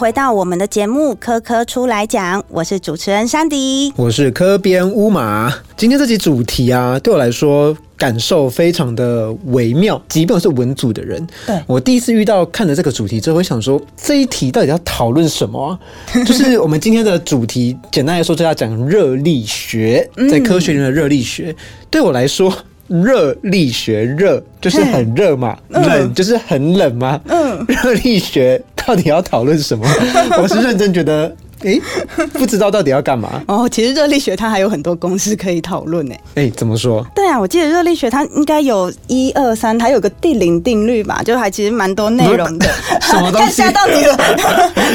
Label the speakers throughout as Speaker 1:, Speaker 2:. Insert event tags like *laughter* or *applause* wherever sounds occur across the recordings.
Speaker 1: 回到我们的节目《科科出来讲》，我是主持人珊迪，
Speaker 2: 我是科编乌马。今天这集主题啊，对我来说感受非常的微妙。即便我是文组的人，
Speaker 1: 对
Speaker 2: 我第一次遇到看了这个主题之后，我想说这一题到底要讨论什么啊？*laughs* 就是我们今天的主题，简单来说就要讲热力学，在科学里面的热力学。对我来说。热力学热就是很热嘛，冷就是很冷嘛。嗯，*laughs* 热力学到底要讨论什么？*laughs* 我是认真觉得。哎，不知道到底要干嘛
Speaker 1: 哦。其实热力学它还有很多公式可以讨论呢。
Speaker 2: 哎，怎么说？
Speaker 1: 对啊，我记得热力学它应该有一二三，还有个第零定律吧，就还其实蛮多内容的。
Speaker 2: 什么东西？*laughs*
Speaker 1: 吓到 *laughs* 你了？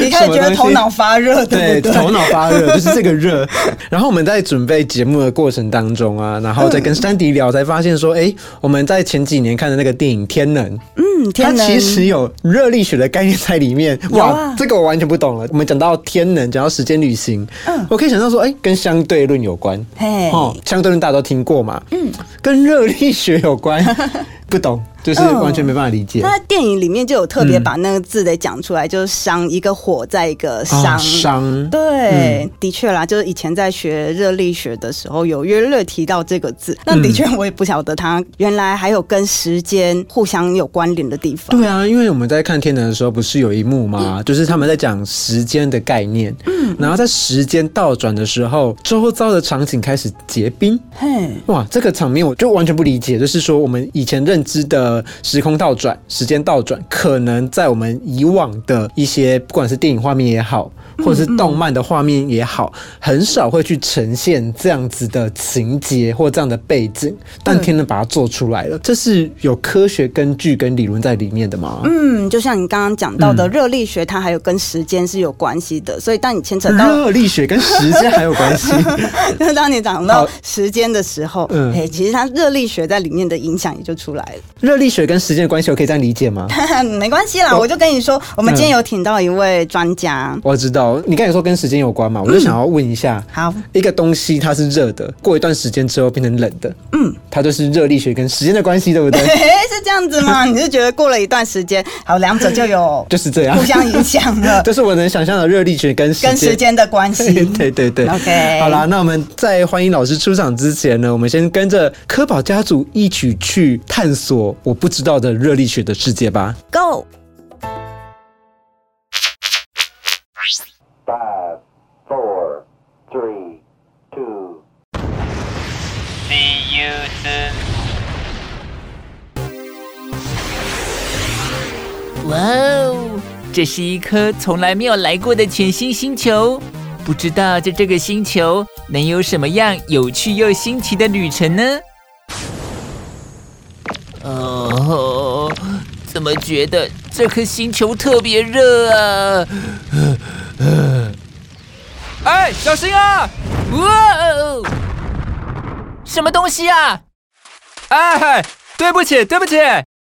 Speaker 1: 你开始觉得头脑发热，对
Speaker 2: 对？头脑发热 *laughs* 就是这个热。然后我们在准备节目的过程当中啊，然后再跟山迪聊，才发现说，哎，我们在前几年看的那个电影《天能》，
Speaker 1: 嗯，它
Speaker 2: 其实有热力学的概念在里面。哇，这个我完全不懂了。我们讲到天能。讲到时间旅行，嗯，我可以想到说，哎，跟相对论有关，嘿，哦，相对论大家都听过嘛，嗯，跟热力学有关，*laughs* 不懂。就是完全没办法理解。
Speaker 1: 他在电影里面就有特别把那个字得讲出来，就是“伤”一个火在一个“商”。
Speaker 2: 商
Speaker 1: 对，的确啦，就是以前在学热力学的时候有约略提到这个字。那的确我也不晓得它原来还有跟时间互相有关联的地方。
Speaker 2: 对啊，因为我们在看《天能》的时候，不是有一幕吗？就是他们在讲时间的概念。嗯。然后在时间倒转的时候，周遭的场景开始结冰。嘿，哇，这个场面我就完全不理解。就是说，我们以前认知的。时空倒转，时间倒转，可能在我们以往的一些，不管是电影画面也好。或者是动漫的画面也好，很少会去呈现这样子的情节或这样的背景，但天能把它做出来了，这是有科学根据跟理论在里面的吗？
Speaker 1: 嗯，就像你刚刚讲到的热力学，它还有跟时间是有关系的，所以当你牵扯到
Speaker 2: 热力学跟时间还有关系，
Speaker 1: 那 *laughs* 当你讲到时间的时候，嗯，哎，其实它热力学在里面的影响也就出来了。
Speaker 2: 热力学跟时间的关系，我可以这样理解吗？*laughs*
Speaker 1: 没关系啦，我就跟你说，我们今天有请到一位专家，
Speaker 2: 我知道。你刚才说跟时间有关嘛？我就想要问一下，
Speaker 1: 好，
Speaker 2: 一个东西它是热的，过一段时间之后变成冷的，嗯，它就是热力学跟时间的关系，对不对？*laughs*
Speaker 1: 是这样子吗？*laughs* 你是觉得过了一段时间，好，两者就有
Speaker 2: 就是这样
Speaker 1: 互相影响了？
Speaker 2: 这是我能想象的热力学跟
Speaker 1: 跟时间的关系。
Speaker 2: 对对对
Speaker 1: ，OK，
Speaker 2: 好啦，那我们在欢迎老师出场之前呢，我们先跟着科宝家族一起去探索我不知道的热力学的世界吧
Speaker 1: ，Go。
Speaker 3: Five, four, three, two.
Speaker 4: See you soon. 哇哦，这是一颗从来没有来过的全新星球，不知道在这个星球能有什么样有趣又新奇的旅程呢？哦，怎么觉得这颗星球特别热啊？哎，小心啊！哇哦，什么东西啊？哎，对不起，对不起，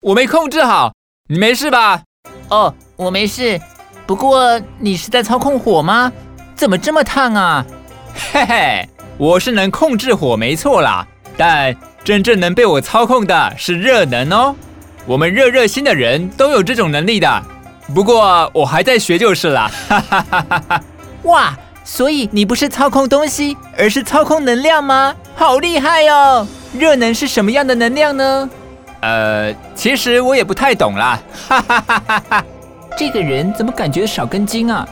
Speaker 4: 我没控制好。你没事吧？哦，我没事。不过你是在操控火吗？怎么这么烫啊？嘿嘿，我是能控制火没错啦，但真正能被我操控的是热能哦。我们热热心的人都有这种能力的。不过我还在学就是了，哈哈哈哈哈！哇，所以你不是操控东西，而是操控能量吗？好厉害哦！热能是什么样的能量呢？呃，其实我也不太懂啦，哈哈哈哈哈！这个人怎么感觉少根筋啊？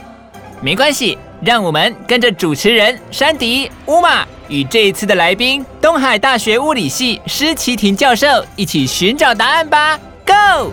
Speaker 4: 没关系，让我们跟着主持人山迪乌玛与这一次的来宾东海大学物理系施奇婷教授一起寻找答案吧，Go！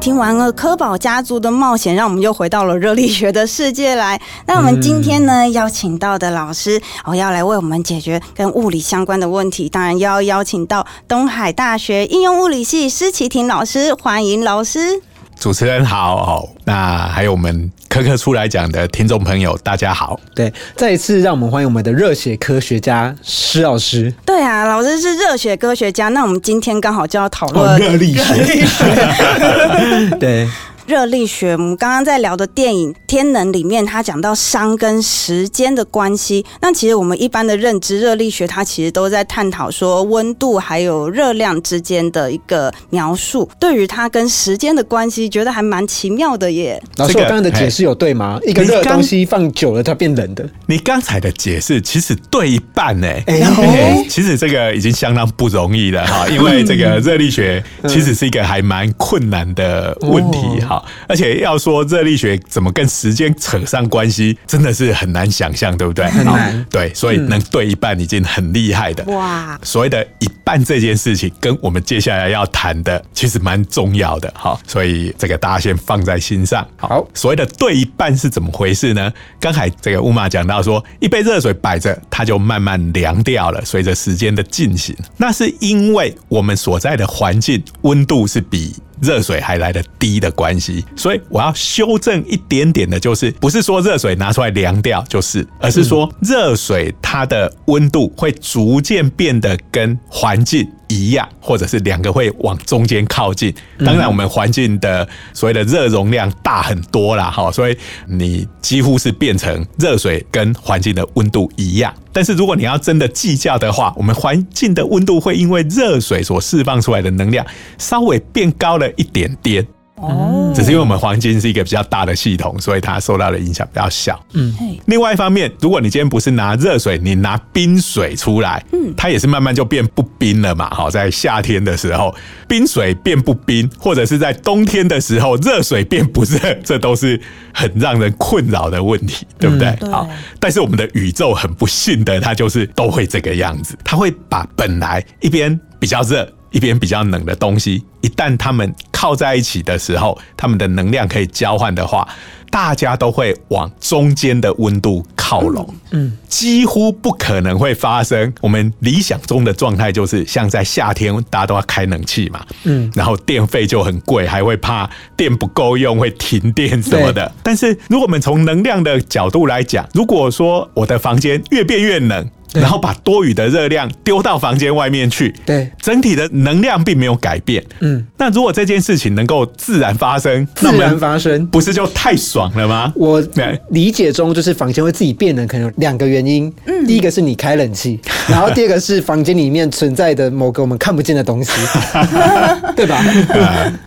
Speaker 1: 听完了科宝家族的冒险，让我们又回到了热力学的世界来。那我们今天呢，邀请到的老师，哦，要来为我们解决跟物理相关的问题。当然，要邀请到东海大学应用物理系施启婷老师，欢迎老师。
Speaker 5: 主持人好，那还有我们科科出来讲的听众朋友，大家好。
Speaker 2: 对，再一次让我们欢迎我们的热血科学家施老师。
Speaker 1: 对啊，老师是热血科学家，那我们今天刚好就要讨论
Speaker 2: 热力学。*laughs* 对，
Speaker 1: 热力学，我们刚刚在聊的电影《天能》里面，它讲到熵跟时间的关系。那其实我们一般的认知，热力学它其实都在探讨说温度还有热量之间的一个描述。对于它跟时间的关系，觉得还蛮奇妙的耶。
Speaker 2: 老师，我刚刚的解释有对吗？一个热的东西放久了，它变冷的。
Speaker 5: 你刚才的解释其实对一半呢、
Speaker 2: 哎
Speaker 5: 哎其实这个已经相当不容易了哈，因为这个热力学其实是一个还蛮困难的问题哈，而且要说热力学怎么跟时间扯上关系，真的是很难想象，对不对？
Speaker 2: 很难
Speaker 5: 对，所以能对一半已经很厉害的。
Speaker 1: 哇，
Speaker 5: 所谓的一半这件事情，跟我们接下来要谈的其实蛮重要的哈，所以这个大家先放在心上。
Speaker 2: 好
Speaker 5: 所谓的对一半是怎么回事呢？刚才这个乌玛讲到说，一杯热水摆着，它就慢慢凉掉了，随着时间的进行，那是因为我们所在的环境温度是比。热水还来的低的关系，所以我要修正一点点的，就是不是说热水拿出来凉掉就是，而是说热水它的温度会逐渐变得跟环境一样，或者是两个会往中间靠近。当然，我们环境的所谓的热容量大很多啦，哈，所以你几乎是变成热水跟环境的温度一样。但是如果你要真的计较的话，我们环境的温度会因为热水所释放出来的能量稍微变高了一点点。
Speaker 1: 哦，
Speaker 5: 只是因为我们黄金是一个比较大的系统，所以它受到的影响比较小。嗯，另外一方面，如果你今天不是拿热水，你拿冰水出来，嗯，它也是慢慢就变不冰了嘛。好，在夏天的时候，冰水变不冰，或者是在冬天的时候，热水变不热，这都是很让人困扰的问题，对不对？
Speaker 1: 对
Speaker 5: 好，但是我们的宇宙很不幸的，它就是都会这个样子，它会把本来一边比较热。一边比较冷的东西，一旦它们靠在一起的时候，它们的能量可以交换的话，大家都会往中间的温度靠拢。嗯，几乎不可能会发生。我们理想中的状态就是，像在夏天，大家都要开冷气嘛，嗯，然后电费就很贵，还会怕电不够用会停电什么的。但是如果我们从能量的角度来讲，如果说我的房间越变越冷，
Speaker 2: 对
Speaker 5: 然后把多余的热量丢到房间外面去，
Speaker 2: 对
Speaker 5: 整体的能量并没有改变。
Speaker 2: 嗯，
Speaker 5: 那如果这件事情能够自然发生，
Speaker 2: 自然发生。
Speaker 5: 不是就太爽了吗？
Speaker 2: 我理解中就是房间会自己变冷，可能有两个原因。
Speaker 1: 嗯
Speaker 2: 第一个是你开冷气，*laughs* 然后第二个是房间里面存在的某个我们看不见的东西，*laughs* 对吧？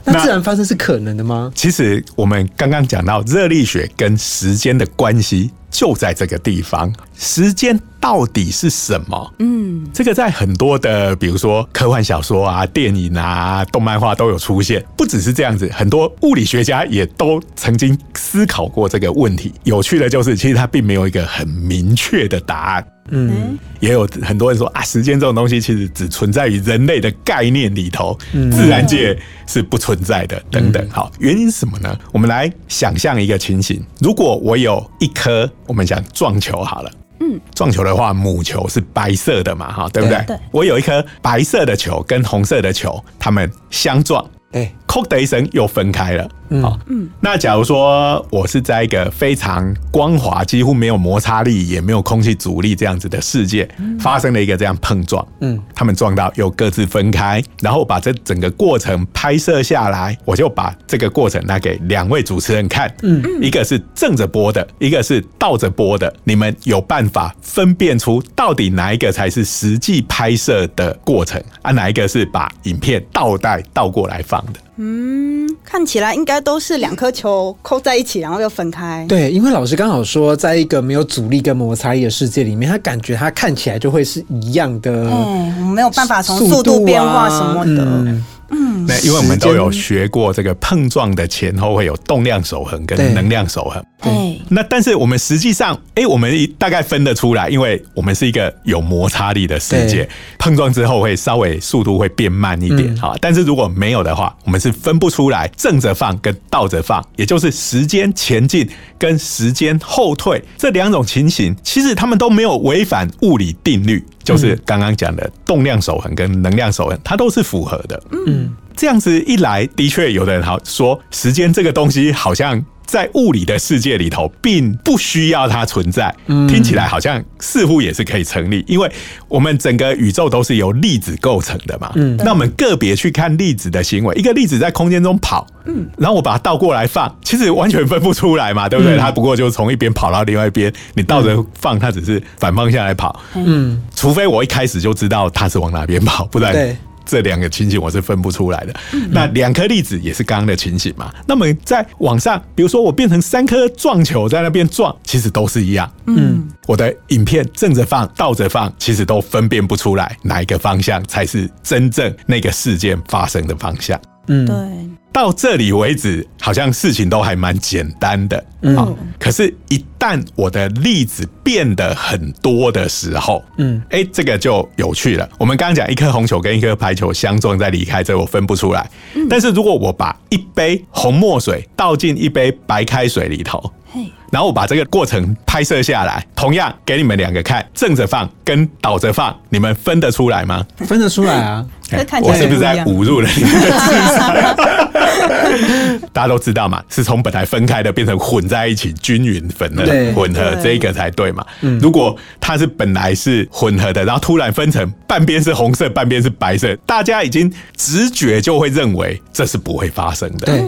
Speaker 2: 那自然发生是可能的吗？
Speaker 5: 其实我们刚刚讲到热力学跟时间的关系就在这个地方。时间到底是什么？嗯，这个在很多的，比如说科幻小说啊、电影啊、动漫画都有出现。不只是这样子，很多物理学家也都曾经思考过这个问题。有趣的就是，其实它并没有一个很明确的答案。
Speaker 2: 嗯，
Speaker 5: 也有很多人说啊，时间这种东西其实只存在于人类的概念里头，自然界是不存在的，等等。好，原因是什么呢？我们来想象一个情形：如果我有一颗，我们讲撞球好了。嗯，撞球的话，母球是白色的嘛，哈，对不对？
Speaker 1: 对
Speaker 5: 我有一颗白色的球跟红色的球，它们相撞，
Speaker 2: 对，
Speaker 5: 扣的一声又分开了。好，嗯，那假如说我是在一个非常光滑、几乎没有摩擦力，也没有空气阻力这样子的世界，发生了一个这样碰撞，嗯，他们撞到又各自分开，然后把这整个过程拍摄下来，我就把这个过程拿给两位主持人看，嗯，一个是正着播的，一个是倒着播的，你们有办法分辨出到底哪一个才是实际拍摄的过程啊？哪一个是把影片倒带倒过来放的？
Speaker 1: 嗯，看起来应该都是两颗球扣在一起，然后又分开。
Speaker 2: 对，因为老师刚好说，在一个没有阻力跟摩擦力的世界里面，他感觉他看起来就会是一样的
Speaker 1: 嗯，没有办法从
Speaker 2: 速
Speaker 1: 速度
Speaker 2: 啊
Speaker 1: 变化什么的。
Speaker 2: 嗯
Speaker 5: 那因为我们都有学过这个碰撞的前后会有动量守恒跟能量守恒。
Speaker 1: 对，
Speaker 5: 那但是我们实际上，哎、我们大概分得出来，因为我们是一个有摩擦力的世界，碰撞之后会稍微速度会变慢一点
Speaker 2: 嗯。
Speaker 5: 哈、但是如果没有的话，我们是分不出来正着放跟倒着放，也就是时间前进跟时间后退这两种情形，其实他们都没有违反物理定律，就是刚刚讲的动量守恒跟能量守恒，它都是符合的。
Speaker 2: 嗯，
Speaker 5: 这样子一来，的确有的人好说，时间这个东西好像在物理的世界里头，并不需要它存在。听起来好像似乎也是可以成立，因为我们整个宇宙都是由粒子构成的嘛。嗯，那我们个别去看粒子的行为，一个粒子在空间中跑，嗯，然后我把它倒过来放，其实完全分不出来嘛，对不对？它不过就从一边跑到另外一边，你倒着放，它只是反方向来跑。嗯，除非我一开始就知道它是往哪边跑，不然。
Speaker 2: 对
Speaker 5: 这两个情形我是分不出来的。那两颗粒子也是刚刚的情形嘛？那么在往上，比如说我变成三颗撞球在那边撞，其实都是一样。嗯，我的影片正着放、倒着放，其实都分辨不出来哪一个方向才是真正那个事件发生的方向。
Speaker 2: 嗯，
Speaker 1: 对，
Speaker 5: 到这里为止，好像事情都还蛮简单的。嗯，可是，一旦我的例子变得很多的时候，嗯，哎，这个就有趣了。我们刚刚讲一颗红球跟一颗白球相撞再离开，这我分不出来。但是如果我把一杯红墨水倒进一杯白开水里头，
Speaker 1: 嘿，
Speaker 5: 然后我把这个过程拍摄下来，同样给你们两个看，正着放跟倒着放，你们分得出来吗？
Speaker 2: 分得出来啊。
Speaker 5: 我是不是在侮辱了你们的智商？*laughs* *laughs* 大家都知道嘛，是从本来分开的变成混在一起，均匀粉的混合
Speaker 1: 对
Speaker 5: 这个才对嘛。如果它是本来是混合的，然后突然分成半边是红色，半边是白色，大家已经直觉就会认为这是不会发生的。
Speaker 2: 对，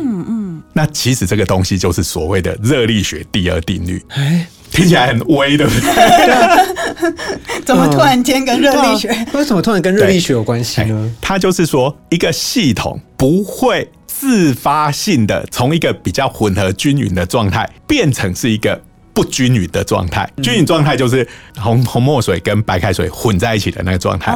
Speaker 5: 那其实这个东西就是所谓的热力学第二定律，
Speaker 2: 哎，
Speaker 5: 听起来很微，对不对？
Speaker 1: 怎么突然间跟热力学？*laughs*
Speaker 2: 为什么突然跟热力学有关系呢？
Speaker 5: 它就是说，一个系统不会自发性的从一个比较混合均匀的状态变成是一个不均匀的状态。均匀状态就是红红墨水跟白开水混在一起的那个状态。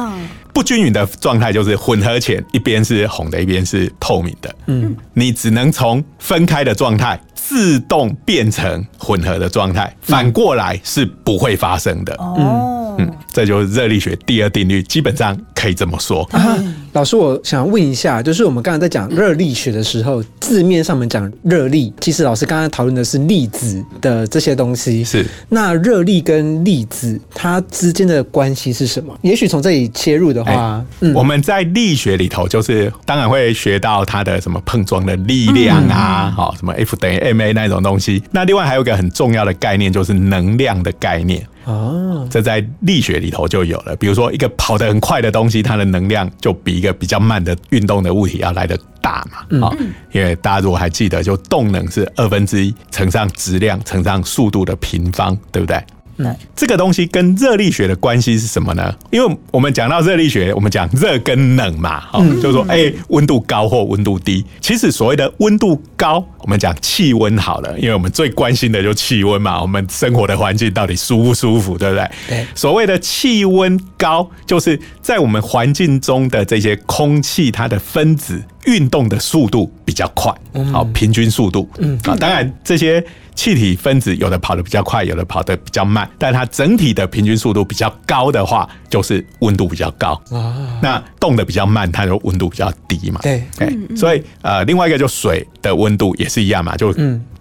Speaker 5: 不均匀的状态就是混合前一边是红的，一边是透明的。嗯，你只能从分开的状态自动变成混合的状态，反过来是不会发生的。
Speaker 1: 哦，
Speaker 5: 嗯，这就是热力学第二定律，基本上可以这么说。
Speaker 2: 啊，老师，我想问一下，就是我们刚才在讲热力学的时候，字面上面讲热力，其实老师刚才讨论的是粒子的这些东西。
Speaker 5: 是
Speaker 2: 那热力跟粒子它之间的关系是什么？也许从这里切入的话，嗯，
Speaker 5: 我们在力学里头，就是当然会学到它的什么碰撞的力量啊，好、什么 F 等于 ma 那种东西。那另外还有一个很重要的概念，就是能量的概念。
Speaker 2: 哦，
Speaker 5: 这在力学里头就有了。比如说，一个跑得很快的东西，它的能量就比一个比较慢的运动的物体要来的大嘛。啊、因为大家如果还记得，就动能是二分之一乘上质量乘上速度的平方，对不对？
Speaker 1: 对，
Speaker 5: 这个东西跟热力学的关系是什么呢？因为我们讲到热力学，我们讲热跟冷嘛，哦，就是说，哎、温度高或温度低。其实所谓的温度高，我们讲气温好了，因为我们最关心的就是气温嘛，我们生活的环境到底舒不舒服，对不对？
Speaker 2: 对
Speaker 5: 所谓的气温高，就是在我们环境中的这些空气，它的分子运动的速度比较快，好，平均速度，嗯啊，当然这些气体分子有的跑得比较快，有的跑得比较慢，但它整体的平均速度比较高的话，就是温度比较高
Speaker 2: 啊。
Speaker 5: 那动得比较慢，它就温度比较低嘛。
Speaker 2: 对
Speaker 5: 哎，所以呃，另外一个就水的温度也是一样嘛，就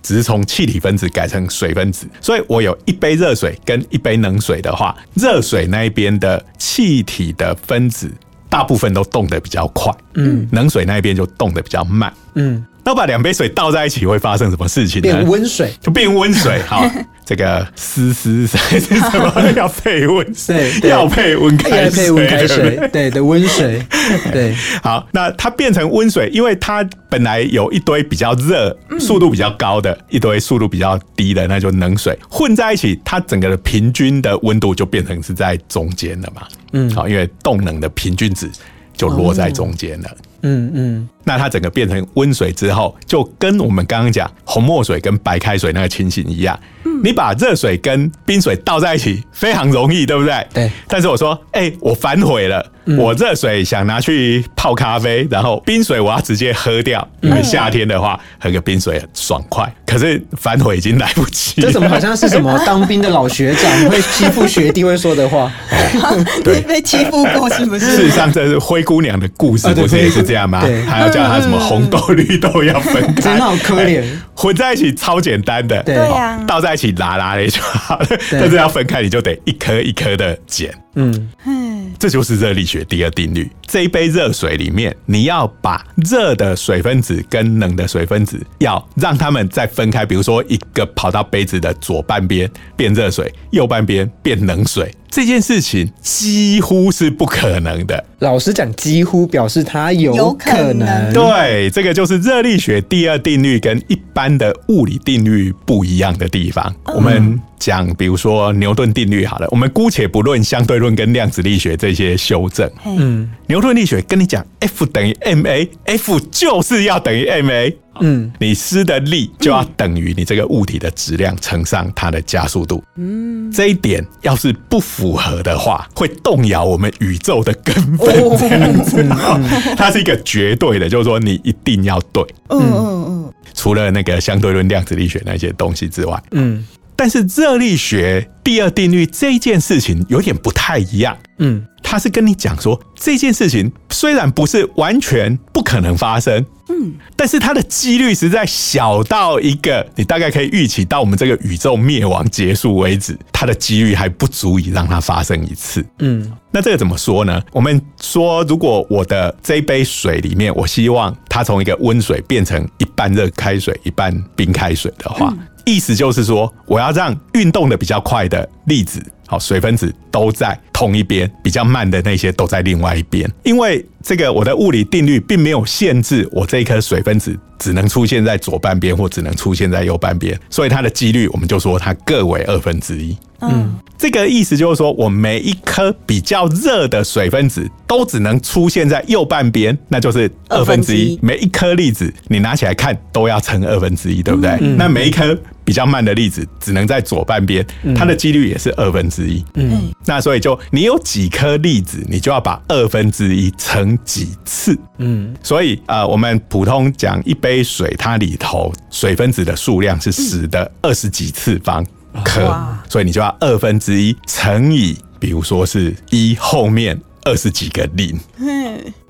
Speaker 5: 只是从气体分子改成水分子。所以我有一杯热水跟一杯冷水的话，热水那一边的气体的分子大部分都动得比较快，嗯，冷水那一边就动得比较慢，
Speaker 2: 嗯，
Speaker 5: 那把两杯水倒在一起会发生什么事情呢？
Speaker 2: 变温水，
Speaker 5: 就变温水。*laughs* 好，这个丝丝是什么？要配温水要配温开水，
Speaker 2: 配温开
Speaker 5: 对对
Speaker 2: 水，对的温水，*laughs* 对，
Speaker 5: 好，那它变成温水，因为它本来有一堆比较热、速度比较高的，一堆速度比较低的，那就冷水混在一起，它整个的平均的温度就变成是在中间了嘛。嗯，好，因为动能的平均值就落在中间了。
Speaker 2: 嗯嗯，
Speaker 5: 那它整个变成温水之后，就跟我们刚刚讲红墨水跟白开水那个情形一样。嗯你把热水跟冰水倒在一起，非常容易，对不对？
Speaker 2: 对。
Speaker 5: 但是我说，哎、我反悔了，我热水想拿去泡咖啡，然后冰水我要直接喝掉，因为夏天的话喝个冰水很爽快。可是反悔已经来不及。
Speaker 2: 这怎么好像是什么当兵的老学长会欺负学弟会说的话？*laughs*
Speaker 1: 你 *laughs* 被欺负过是不是事
Speaker 5: 实？上，这是灰姑娘的故事，不是也是这样吗
Speaker 2: 对？
Speaker 5: 还要叫他什么红豆绿豆要分开，*laughs*
Speaker 2: 真的好可怜
Speaker 5: 哎混在一起超简单的，
Speaker 2: 对
Speaker 1: 对呀
Speaker 5: 倒在一起拉拉的就好了。但是要分开，你就得一颗一颗的剪。
Speaker 2: 嗯，
Speaker 1: 嗯，
Speaker 5: 这就是热力学第二定律。这一杯热水里面，你要把热的水分子跟冷的水分子，要让它们再分开。比如说，一个跑到杯子的左半边变热水，右半边变冷水，这件事情几乎是不可能的。
Speaker 2: 老实讲，几乎表示它有
Speaker 1: 有可能。
Speaker 5: 对，这个就是热力学第二定律跟一般的物理定律不一样的地方。我们讲，比如说牛顿定律好了，我们姑且不论相对论跟量子力学这些修正。
Speaker 1: 嗯，
Speaker 5: 牛顿力学跟你讲，F 等于 ma，F 就是要等于 ma。嗯，你施的力就要等于你这个物体的质量乘上它的加速度。嗯，这一点要是不符合的话，会动摇我们宇宙的根本。这样子，*laughs* 它是一个绝对的，就是说你一定要对。
Speaker 1: 嗯嗯嗯，
Speaker 5: 除了那个相对论、量子力学那些东西之外，
Speaker 2: 嗯
Speaker 5: 但是热力学第二定律这一件事情有点不太一样。
Speaker 2: 嗯
Speaker 5: 他是跟你讲说，这件事情虽然不是完全不可能发生，嗯，但是它的几率实在小到一个，你大概可以预期到我们这个宇宙灭亡结束为止，它的几率还不足以让它发生一次。
Speaker 2: 嗯
Speaker 5: 那这个怎么说呢？我们说，如果我的这一杯水里面，我希望它从一个温水变成一半热开水、一半冰开水的话，意思就是说，我要让运动的比较快的粒子，好水分子都在同一边，比较慢的那些都在另外一边。因为这个我的物理定律并没有限制我这一颗水分子只能出现在左半边或只能出现在右半边，所以它的几率我们就说它各为二分之一。
Speaker 1: 嗯，
Speaker 5: 这个意思就是说，我每一颗比较热的水分子都只能出现在右半边，那就是二分之一。每一颗粒子你拿起来看都要乘二分之一，对不对？那每一颗比较慢的粒子只能在左半边，它的几率也是二分之一。
Speaker 2: 嗯
Speaker 5: 那所以就你有几颗粒子，你就要把二分之一乘几次。
Speaker 2: 嗯。
Speaker 5: 所以呃，我们普通讲一杯水，它里头水分子的数量是十的二十几次方颗，
Speaker 1: 哇。
Speaker 5: 所以你就要二分之一乘以，比如说是一后面二十几个零，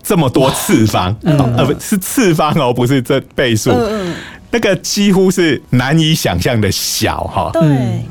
Speaker 5: 这么多次方，哦呃不是次方哦，不是这倍数，
Speaker 1: 嗯
Speaker 5: 那个几乎是难以想象的小哈。
Speaker 1: 对，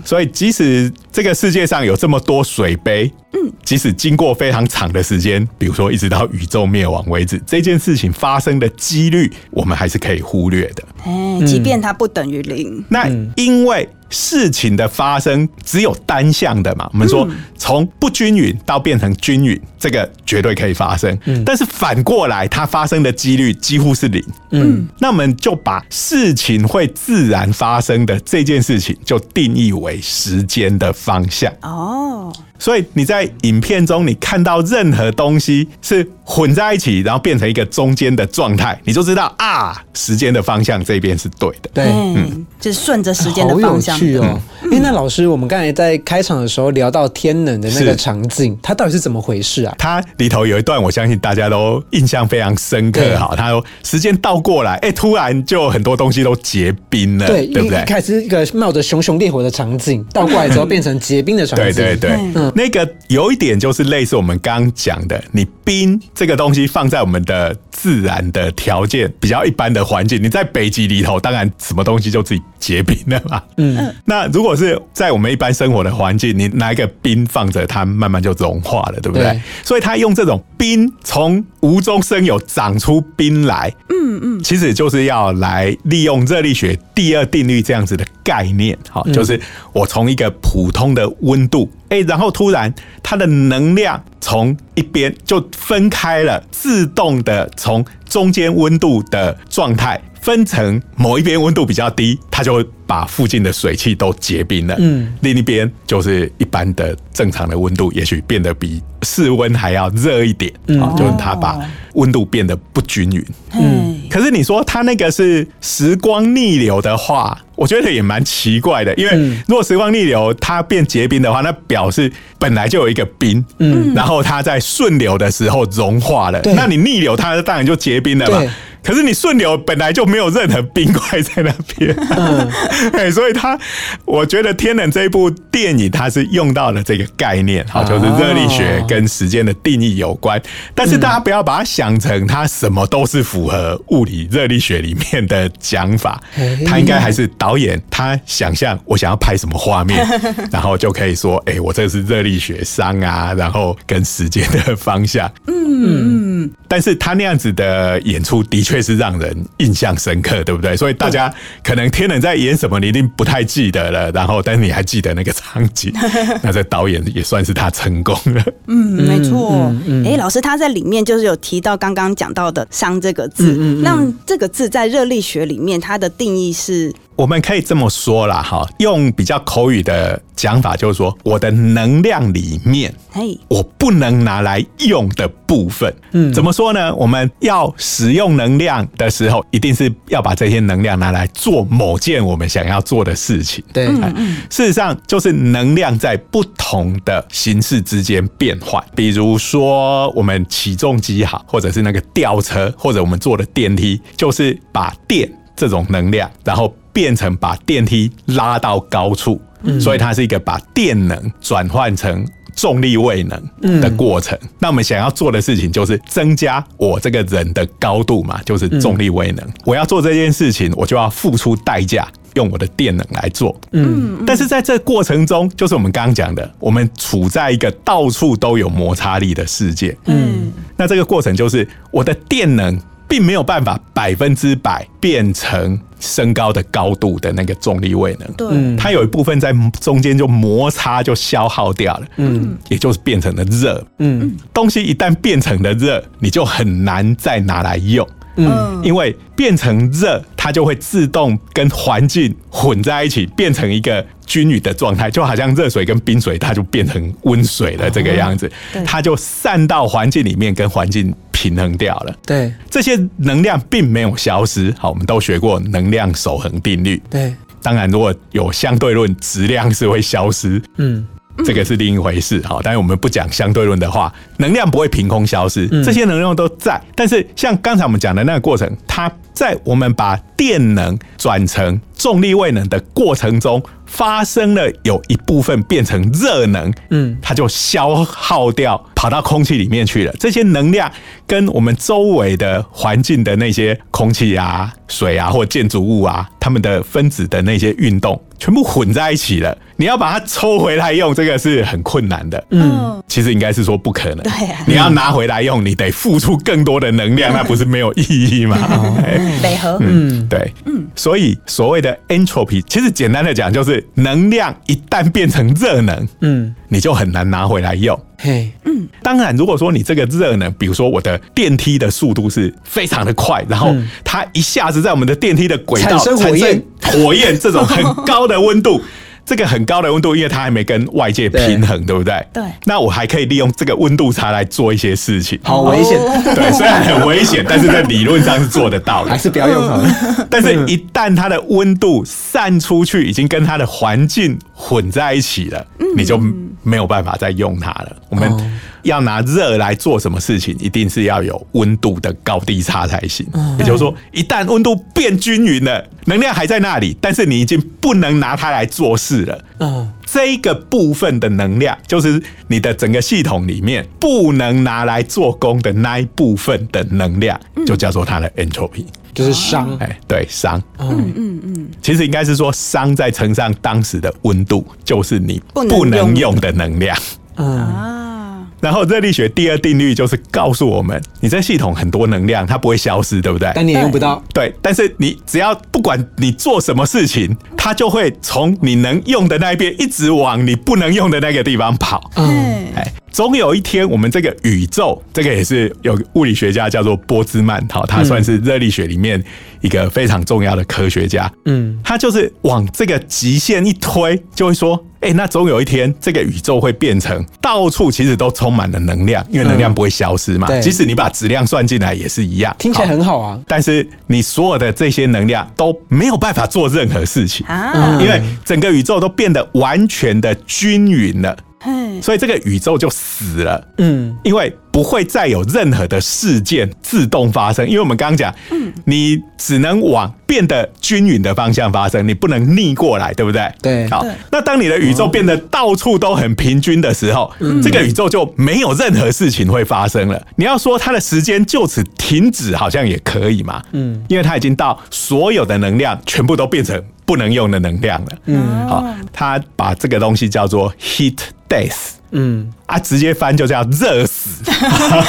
Speaker 5: 所以，即使这个世界上有这么多水杯，嗯，即使经过非常长的时间，比如说一直到宇宙灭亡为止，这件事情发生的几率，我们还是可以忽略的。
Speaker 1: 哎，即便它不等于零，
Speaker 5: 那因为事情的发生只有单向的嘛，我们说从不均匀到变成均匀，这个绝对可以发生。但是反过来，它发生的几率几乎是零。
Speaker 2: 嗯
Speaker 5: 那我们就把事情会自然发生的这件事情，就定义为时间的方向。
Speaker 1: 哦，
Speaker 5: 所以你在影片中，你看到任何东西是混在一起，然后变成一个中间的状态，你就知道啊，时间的方向这边是对的。
Speaker 2: 对。
Speaker 1: 嗯，就是顺着时间的
Speaker 2: 好有
Speaker 1: 方向。
Speaker 2: 趣哦！哎、那老师，我们刚才在开场的时候聊到天冷的那个场景，它到底是怎么回事啊？
Speaker 5: 它里头有一段，我相信大家都印象非常深刻
Speaker 2: 对
Speaker 5: 哈。他说时间倒过来，哎、突然就很多东西都结冰了，
Speaker 2: 对，
Speaker 5: 对不对？
Speaker 2: 开始是一个冒着熊熊烈火的场景，倒过来之后变成结冰的场景。
Speaker 5: 对对对，
Speaker 1: 嗯
Speaker 5: 那个有一点就是类似我们刚刚讲的，你冰这个东西放在我们的自然的条件比较一般的环境，你在北极里头，当然什么东西就自己结冰了嘛。嗯，那如果是在我们一般生活的环境，你拿一个冰放着，它慢慢就融化了，对不对？
Speaker 2: 对
Speaker 5: 所以他用这种冰从无中生有长出冰来，嗯嗯，其实就是要来利用热力学第二定律这样子的概念，好，就是我从一个普通的温度，哎、然后突然它的能量从一边就分开了，自动的从中间温度的状态。分成某一边温度比较低，它就会把附近的水汽都结冰了。嗯，另一边就是一般的正常的温度，也许变得比室温还要热一点。啊、就是它把温度变得不均匀。
Speaker 1: 嗯，
Speaker 5: 可是你说它那个是时光逆流的话，我觉得也蛮奇怪的，因为如果时光逆流它变结冰的话，那表示本来就有一个冰，嗯，然后它在顺流的时候融化了，那你逆流它当然就结冰了嘛。
Speaker 2: 对。
Speaker 5: 可是你顺流本来就没有任何冰块在那边，*laughs* 哎，所以他，我觉得《天冷》这一部电影，它是用到了这个概念，好，就是热力学跟时间的定义有关。但是大家不要把它想成它什么都是符合物理热力学里面的讲法，它应该还是导演他想象我想要拍什么画面，*laughs* 然后就可以说，哎，我这是热力学商啊，然后跟时间的方向，嗯嗯，但是他那样子的演出的确是让人印象深刻，对不对？所以大家可能天冷在演什么，你一定不太记得了，然后但是你还记得那个场景，*laughs* 那这导演也算是他成功了。
Speaker 1: 嗯，没错。哎，老师他在里面就是有提到刚刚讲到的“伤”这个字，那这个字在热力学里面它的定义是。
Speaker 5: 我们可以这么说啦，哈，用比较口语的讲法，就是说，我的能量里面，嘿，我不能拿来用的部分，嗯，怎么说呢？我们要使用能量的时候，一定是要把这些能量拿来做某件我们想要做的事情。
Speaker 2: 对，
Speaker 5: 事实上就是能量在不同的形式之间变换。比如说，我们起重机好，或者是那个吊车，或者我们坐的电梯，就是把电这种能量，然后变成把电梯拉到高处，所以它是一个把电能转换成重力位能的过程。那我们想要做的事情就是增加我这个人的高度嘛，就是重力位能。我要做这件事情，我就要付出代价，用我的电能来做。嗯，但是在这过程中，就是我们刚刚讲的，我们处在一个到处都有摩擦力的世界。嗯，那这个过程就是我的电能。并没有办法百分之百变成升高的高度的那个重力位能，
Speaker 1: 对，
Speaker 5: 它有一部分在中间就摩擦就消耗掉了，嗯，也就是变成了热，嗯，东西一旦变成了热，你就很难再拿来用。嗯，因为变成热，它就会自动跟环境混在一起，变成一个均匀的状态，就好像热水跟冰水，它就变成温水了这个样子，它就散到环境里面，跟环境平衡掉了。
Speaker 2: 对，
Speaker 5: 这些能量并没有消失。好，我们都学过能量守恒定律。
Speaker 2: 对，
Speaker 5: 当然如果有相对论，质量是会消失。嗯。这个是另一回事，好，但是我们不讲相对论的话，能量不会凭空消失，这些能量都在。但是像刚才我们讲的那个过程，它在我们把电能转成重力位能的过程中。发生了有一部分变成热能，嗯，它就消耗掉，跑到空气里面去了。这些能量跟我们周围的环境的那些空气啊、水啊或建筑物啊，它们的分子的那些运动，全部混在一起了。你要把它抽回来用，这个是很困难的。嗯，其实应该是说不可能。
Speaker 1: 对，
Speaker 5: 你要拿回来用，你得付出更多的能量，那不是没有意义吗？*laughs*
Speaker 1: 北河，
Speaker 5: 嗯，对，嗯，所以所谓的 entropy，其实简单的讲就是。能量一旦变成热能，嗯，你就很难拿回来用。嘿，嗯，当然，如果说你这个热能，比如说我的电梯的速度是非常的快，然后它一下子在我们的电梯的轨道产生火焰，火焰这种很高的温度。*laughs* 这个很高的温度，因为它还没跟外界平衡，对不对？
Speaker 1: 对。
Speaker 5: 那我还可以利用这个温度差来做一些事情。
Speaker 2: 好危险。
Speaker 5: 对，虽然很危险，*laughs* 但是在理论上是做得到的。
Speaker 2: 还是不要用它了。
Speaker 5: 但是，一旦它的温度散出去，已经跟它的环境混在一起了，你就没有办法再用它了。我们要拿热来做什么事情，一定是要有温度的高低差才行。也就是说，一旦温度变均匀了。能量还在那里，但是你已经不能拿它来做事了。嗯，这个部分的能量，就是你的整个系统里面不能拿来做工的那一部分的能量，就叫做它的 entropy，
Speaker 2: 就是熵。
Speaker 5: 哎，对，熵。嗯嗯嗯，其实应该是说熵再乘上当时的温度，就是你不能用的能量。啊。然后热力学第二定律就是告诉我们，你这系统很多能量，它不会消失，对不对？
Speaker 2: 但你也用不到。
Speaker 5: 对，但是你只要不管你做什么事情，它就会从你能用的那一边一直往你不能用的那个地方跑。嗯，哎，总有一天，我们这个宇宙，这个也是有物理学家叫做波兹曼，好，他算是热力学里面一个非常重要的科学家。嗯，他就是往这个极限一推，就会说。哎，那总有一天，这个宇宙会变成到处其实都充满了能量，因为能量不会消失嘛。即使你把质量算进来也是一样，
Speaker 2: 听起来很好啊。
Speaker 5: 但是你所有的这些能量都没有办法做任何事情啊，因为整个宇宙都变得完全的均匀了。
Speaker 1: 嘿，
Speaker 5: 所以这个宇宙就死了。
Speaker 2: 嗯，
Speaker 5: 因为不会再有任何的事件自动发生，因为我们刚刚讲，嗯。你只能往变得均匀的方向发生，你不能逆过来，对不对？
Speaker 2: 对。
Speaker 5: 好，那当你的宇宙变得到处都很平均的时候，这个宇宙就没有任何事情会发生了。你要说它的时间就此停止，好像也可以嘛，嗯，因为它已经到所有的能量全部都变成不能用的能量了，嗯，好，他把这个东西叫做 heat death。
Speaker 2: 嗯，
Speaker 5: 啊，直接翻就叫热死，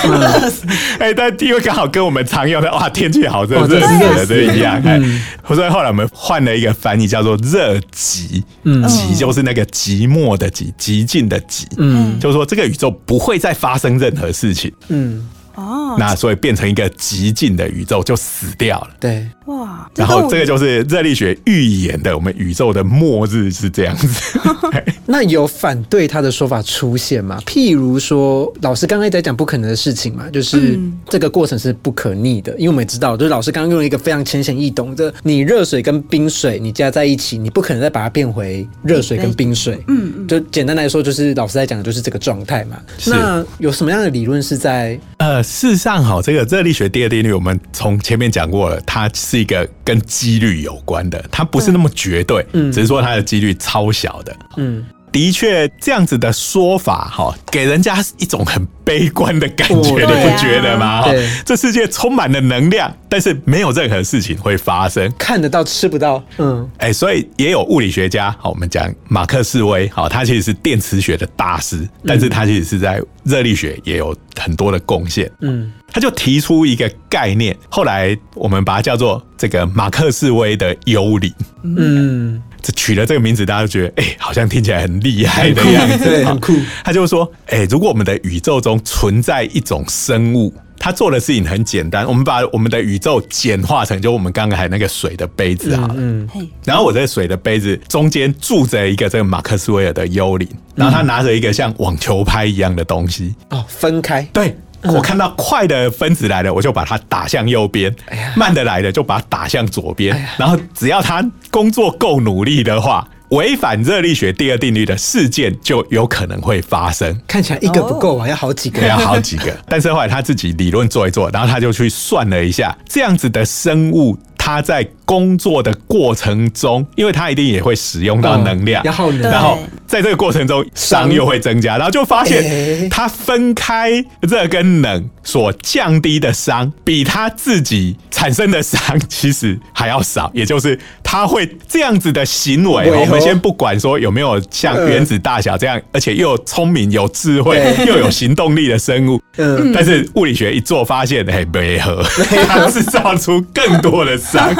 Speaker 5: 热死。哎，但因为刚好跟我们常用的哇，天气好热，
Speaker 2: 哇
Speaker 5: 热死了，
Speaker 2: 热死
Speaker 5: 这一样。哎，所以后来我们换了一个翻译，叫做热极。嗯，极就是那个寂寞的极，极尽的极。嗯，就是说这个宇宙不会再发生任何事情。
Speaker 2: 嗯，
Speaker 1: 哦，
Speaker 5: 那所以变成一个极尽的宇宙就死掉了。
Speaker 2: 对，
Speaker 1: 哇，
Speaker 5: 然后这个
Speaker 1: 就
Speaker 5: 就是热力学预言的，我们宇宙的末日是这样子。*laughs*
Speaker 2: 那有反对他的说法出现吗？譬如说，老师刚刚在讲不可能的事情嘛，就是这个过程是不可逆的，因为我们也知道，就是老师刚刚用了一个非常浅显易懂的，你热水跟冰水你加在一起，你不可能再把它变回热水跟冰水。嗯嗯，就简单来说，就是老师在讲的就是这个状态嘛。那有什么样的理论是在
Speaker 5: 呃，事实上，好，这个热力学第二定律，我们从前面讲过了，它是一个跟几率有关的，它不是那么绝对，嗯只是说它的几率超小的。
Speaker 2: 嗯
Speaker 5: 的确，这样子的说法，哈，给人家一种很悲观的感觉，
Speaker 2: 哦
Speaker 5: 你不觉得吗？哈
Speaker 2: 对
Speaker 5: 这世界充满了能量，但是没有任何事情会发生。
Speaker 2: 看得到吃不到？嗯
Speaker 5: 哎、所以也有物理学家，好，我们讲马克思威，好，他其实是电磁学的大师，但是他其实是在热力学也有很多的贡献。
Speaker 2: 嗯
Speaker 5: 他就提出一个概念，后来我们把它叫做这个马克思威的幽灵。
Speaker 2: 嗯，
Speaker 5: 这取了这个名字，大家就觉得，哎、好像听起来很厉害的样子，
Speaker 2: 对，很酷。
Speaker 5: 他就说，哎、如果我们的宇宙中存在一种生物，他做的事情很简单，我们把我们的宇宙简化成就我们刚才那个水的杯子好了。
Speaker 2: 嗯
Speaker 1: 嘿，
Speaker 5: 然后我这个水的杯子中间住着一个这个马克思威尔的幽灵，然后他拿着一个像网球拍一样的东西。
Speaker 2: 哦，分开。
Speaker 5: 对我看到快的分子来了，我就把它打向右边；慢的来了，就把它打向左边。然后只要他工作够努力的话，违反热力学第二定律的事件就有可能会发生。
Speaker 2: 看起来一个不够啊，要好几个。
Speaker 5: 要好几个，*laughs* 但是后来他自己理论做一做，然后他就去算了一下，这样子的生物，它在工作的过程中，因为它一定也会使用到能量，
Speaker 2: 哦要耗能
Speaker 5: 然后在这个过程中熵又会增加，然后就发
Speaker 2: 哎。
Speaker 5: 现它分开热跟冷所降低的熵，比它自己产生的熵其实还要少，也就是它会这样子的行为，我们先不管说有没有像原子大小这样，而且又聪明有智慧又有行动力的生物，
Speaker 2: 嗯。
Speaker 5: 但是物理学一做发现，哎，没合，*laughs* 它制造出更多的熵。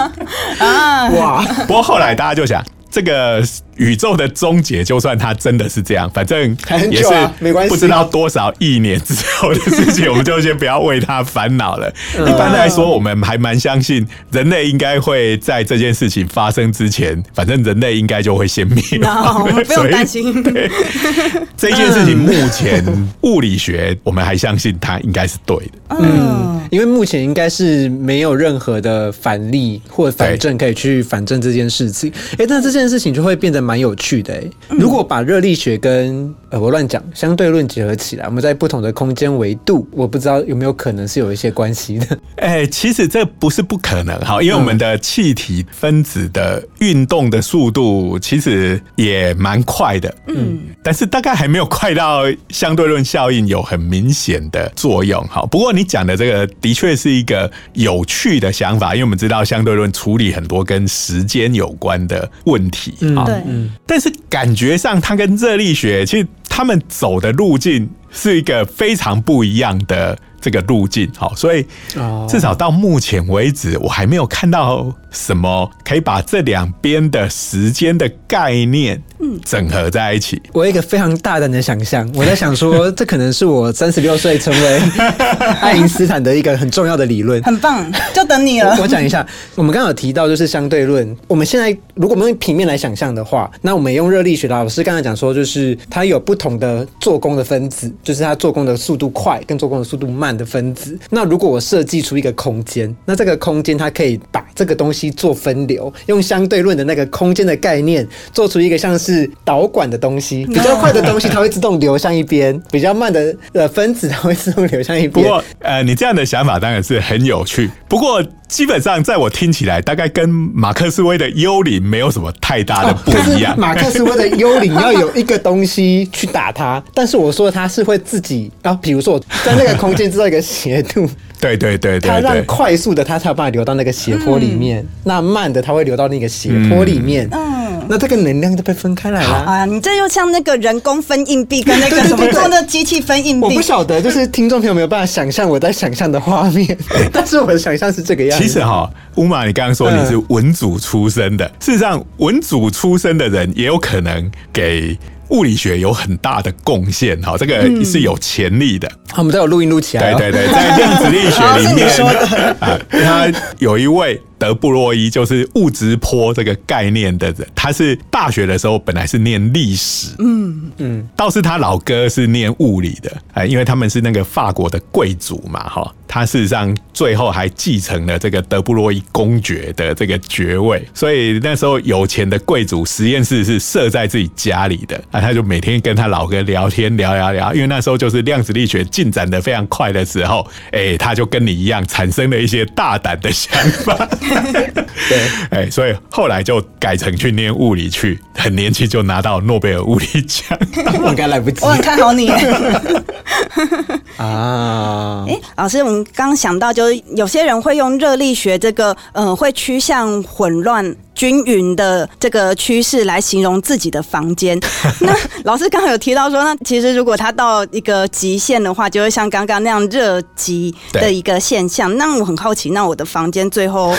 Speaker 5: *laughs*
Speaker 2: 哇，
Speaker 5: 不过后来大家就想，这个宇宙的终结，就算它真的是这样，反正也是
Speaker 2: 没关系
Speaker 5: 不知道多少亿年之后的事情，我们就先不要为它烦恼了。一般来说，我们还蛮相信人类应该会在这件事情发生之前，反正人类应该就会先灭 *laughs* 亡
Speaker 1: No，不用担心。*laughs*
Speaker 5: 对这件事情，目前物理学我们还相信它应该是对的。
Speaker 1: 嗯，
Speaker 2: 因为目前应该是没有任何的反例或反证可以去反证这件事情。哎，那这件事情就会变得蛮有趣的。哎，如果把热力学跟呃我乱讲相对论结合起来，我们在不同的空间维度，我不知道有没有可能是有一些关系的。*laughs*
Speaker 5: 哎、其实这不是不可能哈，因为我们的气体分子的运动的速度其实也蛮快的，嗯，但是大概还没有快到相对论效应有很明显的作用哈。不过你讲的这个的确是一个有趣的想法，因为我们知道相对论处理很多跟时间有关的问题啊，
Speaker 1: 对，
Speaker 5: 但是感觉上它跟热力学其实他们走的路径是一个非常不一样的这个路径，好，所以
Speaker 2: 哦。
Speaker 5: 至少到目前为止，我还没有看到什么可以把这两边的时间的概念整合在一起。
Speaker 2: 我有一个非常大胆的想象，我在想说，这可能是我三十六岁成为 *laughs* 爱因斯坦的一个很重要的理论。
Speaker 1: 很棒，就等你了
Speaker 2: 我。讲一下，我们刚刚有提到就是相对论。我们现在如果我们用平面来想象的话，那我们用热力学的老师刚才讲说，就是它有不同的做工的分子，就是它做工的速度快跟做工的速度慢的分子。那如果我设计出一个空间，那这个空间它可以把这个东西做分流，用相对论的那个空间的概念，做出一个像是导管的东西。*laughs* 比较快的东西它会自动流向一边，*laughs* 比较慢的呃分子它会自动流向一边。
Speaker 5: 不过，呃，你这样的想法当然是很有趣。不过，基本上在我听起来，大概跟马克思威的幽灵没有什么太大的不一样。
Speaker 2: 马克思威的幽灵要有一个东西去打它，*laughs* 但是我说它是会自己啊，比如说我在那个空间制造一个斜度。
Speaker 5: 对对对对，
Speaker 2: 它让快速的它才有办法流到那个斜坡里面，那慢的它会流到那个斜坡里面。嗯，那这个能量就被分开来了。
Speaker 1: 啊，你这又像那个人工分硬币跟那个 *laughs* 什么做的机器分硬币。
Speaker 2: 我不晓得，就是听众朋友没有办法想象我在想象的画面，*laughs* 但是我的想象是这个样子。
Speaker 5: 其实哈，乌马，你刚刚说你是文组出身的，事实上文组出身的人也有可能给。物理学有很大的贡献，哈，这个是有潜力的。
Speaker 2: 我们都有录音录起来。
Speaker 5: 对对对，在量子力学 *laughs* 里面，啊，他有一位。德布洛伊就是物质波这个概念的人，他是大学的时候本来是念历史，嗯嗯，倒是他老哥是念物理的，哎，因为他们是那个法国的贵族嘛，哈，他事实上最后还继承了这个德布洛伊公爵的这个爵位，所以那时候有钱的贵族实验室是设在自己家里的，啊，他就每天跟他老哥聊天聊聊聊，因为那时候就是量子力学进展的非常快的时候，哎，他就跟你一样产生了一些大胆的想法。*laughs* 对，哎，所以后来就改成去念物理去，很年轻就拿到诺贝尔物理奖，
Speaker 2: 应该来不及。
Speaker 1: 我很看好你 *laughs* 啊！哎，老师，我们刚想到，就是有些人会用热力学这个，嗯，会趋向混乱。均匀的这个趋势来形容自己的房间。*laughs* 那老师刚刚有提到说，那其实如果它到一个极限的话，就会像刚刚那样热极的一个现象。那我很好奇，那我的房间最后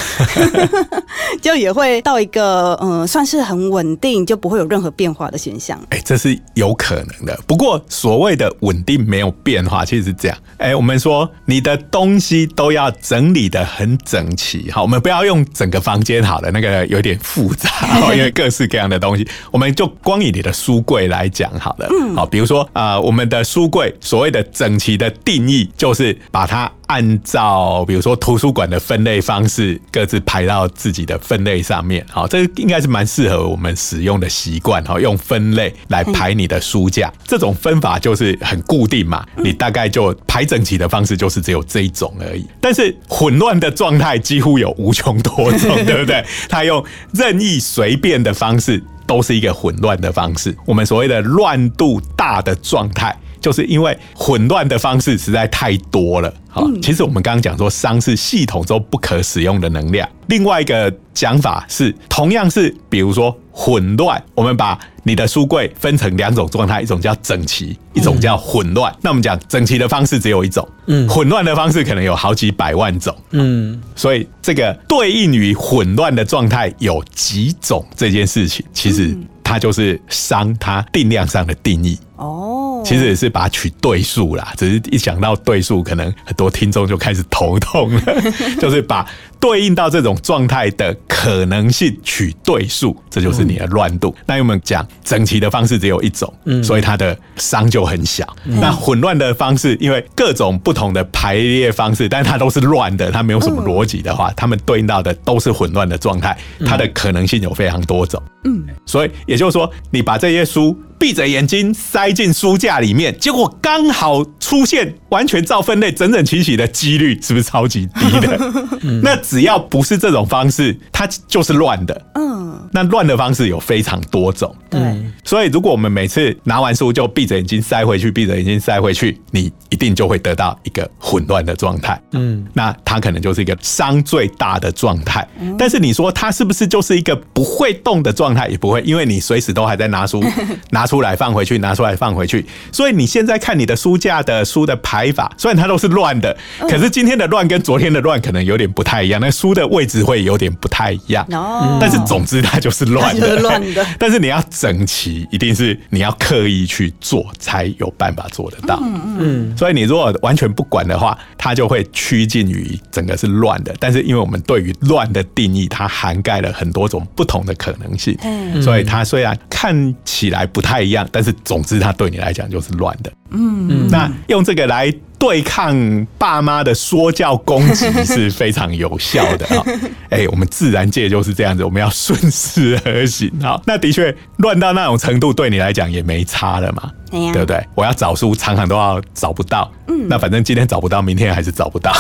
Speaker 1: *laughs* 就也会到一个嗯，算是很稳定，就不会有任何变化的现象。
Speaker 5: 哎，这是有可能的。不过所谓的稳定没有变化，其实是这样。哎，我们说你的东西都要整理的很整齐。好，我们不要用整个房间好了，那个有点。点复杂，*laughs* 因为 *laughs* 各式各样的东西，我们就光以你的书柜来讲好了。好，比如说啊，我们的书柜所谓的整齐的定义，就是把它按照比如说图书馆的分类方式，各自排到自己的分类上面。好，这应该是蛮适合我们使用的习惯。哈，用分类来排你的书架，这种分法就是很固定嘛。你大概就排整齐的方式，就是只有这一种而已。但是混乱的状态几乎有无穷多种，*laughs* 对不对？他用任意随便的方式都是一个混乱的方式。我们所谓的乱度大的状态，就是因为混乱的方式实在太多了。好，其实我们刚刚讲说，熵是系统中不可使用的能量。另外一个讲法是，同样是比如说混乱，我们把你的书柜分成两种状态，一种叫整齐，一种叫混乱。那我们讲整齐的方式只有一种，嗯，混乱的方式可能有好几百万种，嗯，所以这个对应于混乱的状态有几种这件事情，其实它就是熵它定量上的定义。哦，其实也是把它取对数啦，只是一想到对数，可能很多听众就开始头痛了。*laughs* 就是把对应到这种状态的可能性取对数，这就是你的乱度。那我们讲整齐的方式只有一种，所以它的熵就很小。那混乱的方式，因为各种不同的排列方式，但它都是乱的，它没有什么逻辑的话，它们对应到的都是混乱的状态，它的可能性有非常多种。嗯，所以也就是说，你把这些书。闭着眼睛塞进书架里面，结果刚好出现完全照分类、整整齐齐的几率，是不是超级低的？*laughs* 那只要不是这种方式，它就是乱的。嗯，那乱的方式有非常多种。
Speaker 1: 对，
Speaker 5: 所以如果我们每次拿完书就闭着眼睛塞回去，闭着眼睛塞回去，你一定就会得到一个混乱的状态。嗯，那它可能就是一个伤最大的状态。但是你说它是不是就是一个不会动的状态？也不会，因为你随时都还在拿书 *laughs* 拿。出来放回去，拿出来放回去。所以你现在看你的书架的书的排法，虽然它都是乱的，可是今天的乱跟昨天的乱可能有点不太一样。那书的位置会有点不太一样。哦，但是总之它就是乱的，
Speaker 1: 乱的。*laughs*
Speaker 5: 但是你要整齐，一定是你要刻意去做，才有办法做得到。嗯嗯。所以你如果完全不管的话，它就会趋近于整个是乱的。但是因为我们对于乱的定义，它涵盖了很多种不同的可能性。嗯。所以它虽然看起来不太。一样，但是总之，它对你来讲就是乱的。嗯，那用这个来对抗爸妈的说教攻击是非常有效的 *laughs* 啊！哎，我们自然界就是这样子，我们要顺势而行啊。那的确乱到那种程度，对你来讲也没差了嘛，对不对？我要找书，常常都要找不到，嗯，那反正今天找不到，明天还是找不到。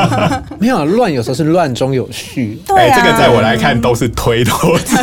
Speaker 5: *laughs*
Speaker 2: 没有乱，有时候是乱中有序。
Speaker 1: 对
Speaker 5: 这个在我来看都是推脱之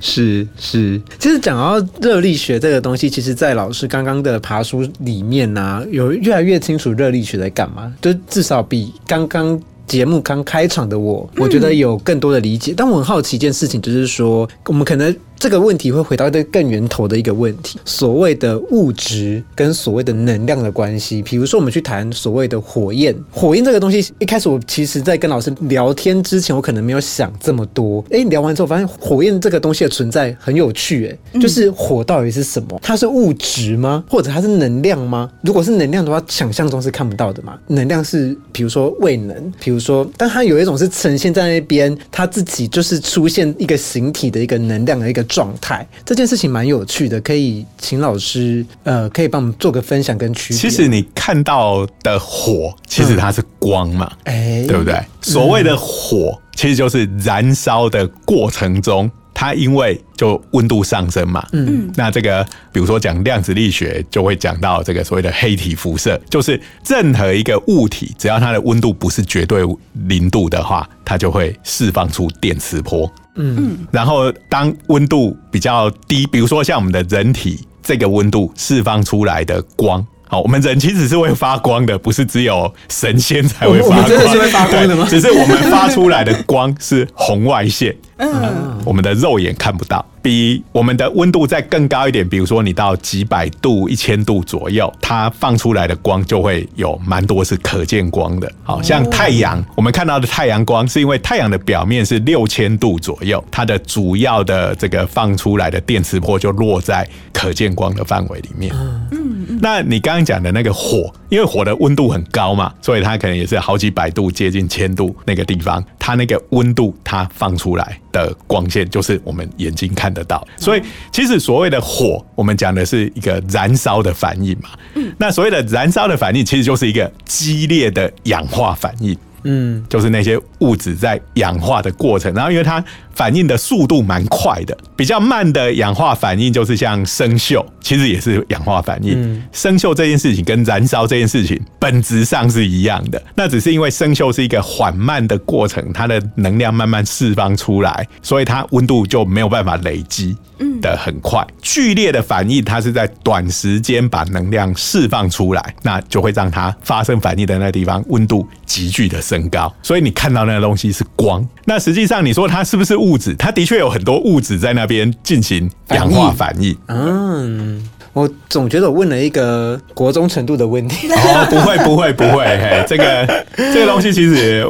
Speaker 2: 是 *laughs* 是，其实讲到热力学这个东西，其实，在老师刚刚的爬书里面呢，有越来越清楚热力学在干嘛，就至少比刚刚节目刚开场的我，我觉得有更多的理解。但我很好奇一件事情，就是说，我们可能。这个问题会回到一个更源头的一个问题，所谓的物质跟所谓的能量的关系。比如说，我们去谈所谓的火焰，火焰这个东西，一开始我其实在跟老师聊天之前，我可能没有想这么多。哎，聊完之后发现火焰这个东西的存在很有趣，哎，就是火到底是什么？它是物质吗？或者它是能量吗？如果是能量的话，想象中是看不到的嘛。能量是比如说未能，比如说，但它有一种是呈现在那边，它自己就是出现一个形体的一个能量的一个。状态这件事情蛮有趣的，可以请老师呃，可以帮我们做个分享跟区别。
Speaker 5: 其实你看到的火，其实它是光嘛，哎，对不对？所谓的火，其实就是燃烧的过程中，它因为就温度上升嘛，嗯，那这个比如说讲量子力学，就会讲到这个所谓的黑体辐射，就是任何一个物体，只要它的温度不是绝对零度的话，它就会释放出电磁波。嗯，然后当温度比较低，比如说像我们的人体这个温度释放出来的光，好，我们人其实是会发光的，不是只有神仙才会发光，
Speaker 2: 真的是会发光的吗？
Speaker 5: 只是我们发出来的光是红外线。嗯，我们的肉眼看不到，比我们的温度再更高一点，比如说你到几百度、一千度左右，它放出来的光就会有蛮多是可见光的。好像太阳，我们看到的太阳光，是因为太阳的表面是六千度左右，它的主要的这个放出来的电磁波就落在可见光的范围里面。嗯，那你刚刚讲的那个火，因为火的温度很高嘛，所以它可能也是好几百度、接近千度那个地方，它那个温度它放出来。的光线就是我们眼睛看得到，所以其实所谓的火，我们讲的是一个燃烧的反应嘛。嗯，那所谓的燃烧的反应，其实就是一个激烈的氧化反应。嗯，就是那些物质在氧化的过程，然后因为它反应的速度蛮快的，比较慢的氧化反应就是像生锈，其实也是氧化反应。生锈这件事情跟燃烧这件事情本质上是一样的，那只是因为生锈是一个缓慢的过程，它的能量慢慢释放出来，所以它温度就没有办法累积。的很快，剧烈的反应，它是在短时间把能量释放出来，那就会让它发生反应的那个地方温度急剧的升高。所以你看到那个东西是光，那实际上你说它是不是物质？它的确有很多物质在那边进行氧化反应。嗯。
Speaker 2: 我总觉得我问了一个国中程度的问题。
Speaker 5: 哦，不会，不会，不会，嘿，这个这个东西其实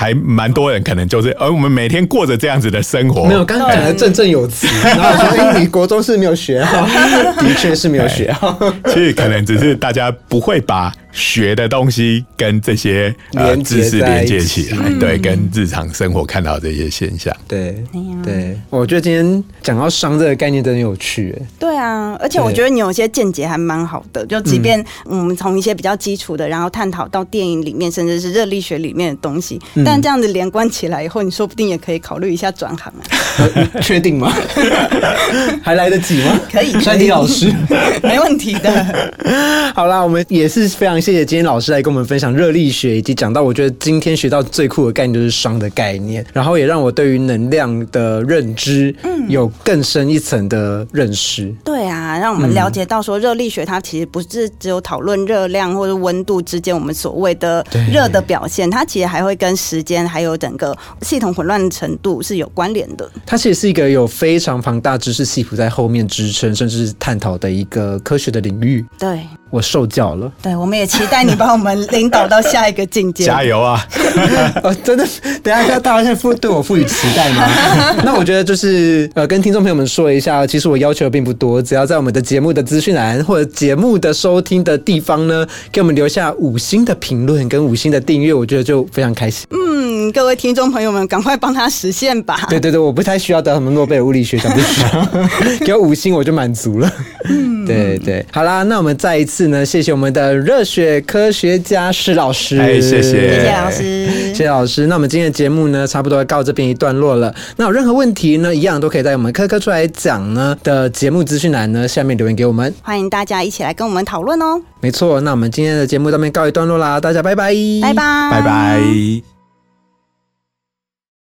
Speaker 5: 还蛮多人可能就是，而我们每天过着这样子的生活。
Speaker 2: 没有，刚刚讲的振振有词，*laughs* 然后说：“哎，你国中是没有学好，*laughs* 的确是没有学好。”
Speaker 5: 其实可能只是大家不会把。学的东西跟这些呃知识连接起来，对，跟日常生活看到这些现象，
Speaker 2: 对，对，我觉得今天讲到伤这个概念真的有趣，
Speaker 1: 对啊，而且我觉得你有些见解还蛮好的，就即便我们从一些比较基础的，然后探讨到电影里面，甚至是热力学里面的东西，但这样子连贯起来以后，你说不定也可以考虑一下转行
Speaker 2: 啊，*laughs* 确定吗？*laughs* 还来得及吗？
Speaker 1: 可以，
Speaker 2: 山迪老师，*laughs*
Speaker 1: 没问题的。
Speaker 2: 好啦，我们也是非常。谢谢今天老师来跟我们分享热力学，以及讲到我觉得今天学到最酷的概念就是熵的概念，然后也让我对于能量的认知有更深一层的认识。
Speaker 1: 对啊，让我们了解到说热力学它其实不是只有讨论热量或者温度之间我们所谓的热的表现，它其实还会跟时间还有整个系统混乱程度是有关联的。
Speaker 2: 它其实是一个有非常庞大知识系谱在后面支撑，甚至是探讨的一个科学的领域。
Speaker 1: 对。
Speaker 2: 我受教了，
Speaker 1: 对，我们也期待你把我们领导到下一个境界。
Speaker 5: 加油啊！*laughs*
Speaker 2: 哦，真的，等下大家现在赋对我赋予期待吗？*laughs* 那我觉得就是呃，跟听众朋友们说一下，其实我要求的并不多，只要在我们的节目的资讯栏或者节目的收听的地方呢，给我们留下五星的评论跟五星的订阅，我觉得就非常开心。
Speaker 1: 嗯。请各位听众朋友们赶快帮他实现吧。
Speaker 2: 对对对，我不太需要得什么诺贝尔物理学奖，不需要，给我五星我就满足了。嗯，对对，好啦，那我们再一次呢，谢谢我们的热血科学家施老师，
Speaker 5: 哎谢谢
Speaker 1: 谢谢老师。
Speaker 2: 谢谢老师。那我们今天的节目呢，差不多要告这边一段落了。那有任何问题呢，一样都可以在我们科科出来讲呢的节目资讯栏呢下面留言给我们。
Speaker 1: 欢迎大家一起来跟我们讨论哦，
Speaker 2: 没错，那我们今天的节目到这边告一段落啦，大家拜拜，
Speaker 1: 拜拜，
Speaker 5: 拜拜。